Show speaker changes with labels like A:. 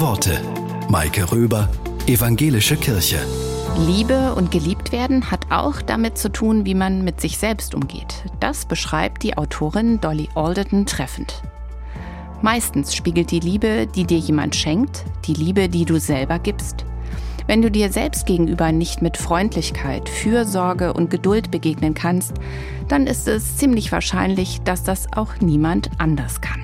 A: Worte. Maike Röber, Evangelische Kirche.
B: Liebe und geliebt werden hat auch damit zu tun, wie man mit sich selbst umgeht. Das beschreibt die Autorin Dolly Alderton treffend. Meistens spiegelt die Liebe, die dir jemand schenkt, die Liebe, die du selber gibst. Wenn du dir selbst gegenüber nicht mit Freundlichkeit, Fürsorge und Geduld begegnen kannst, dann ist es ziemlich wahrscheinlich, dass das auch niemand anders kann.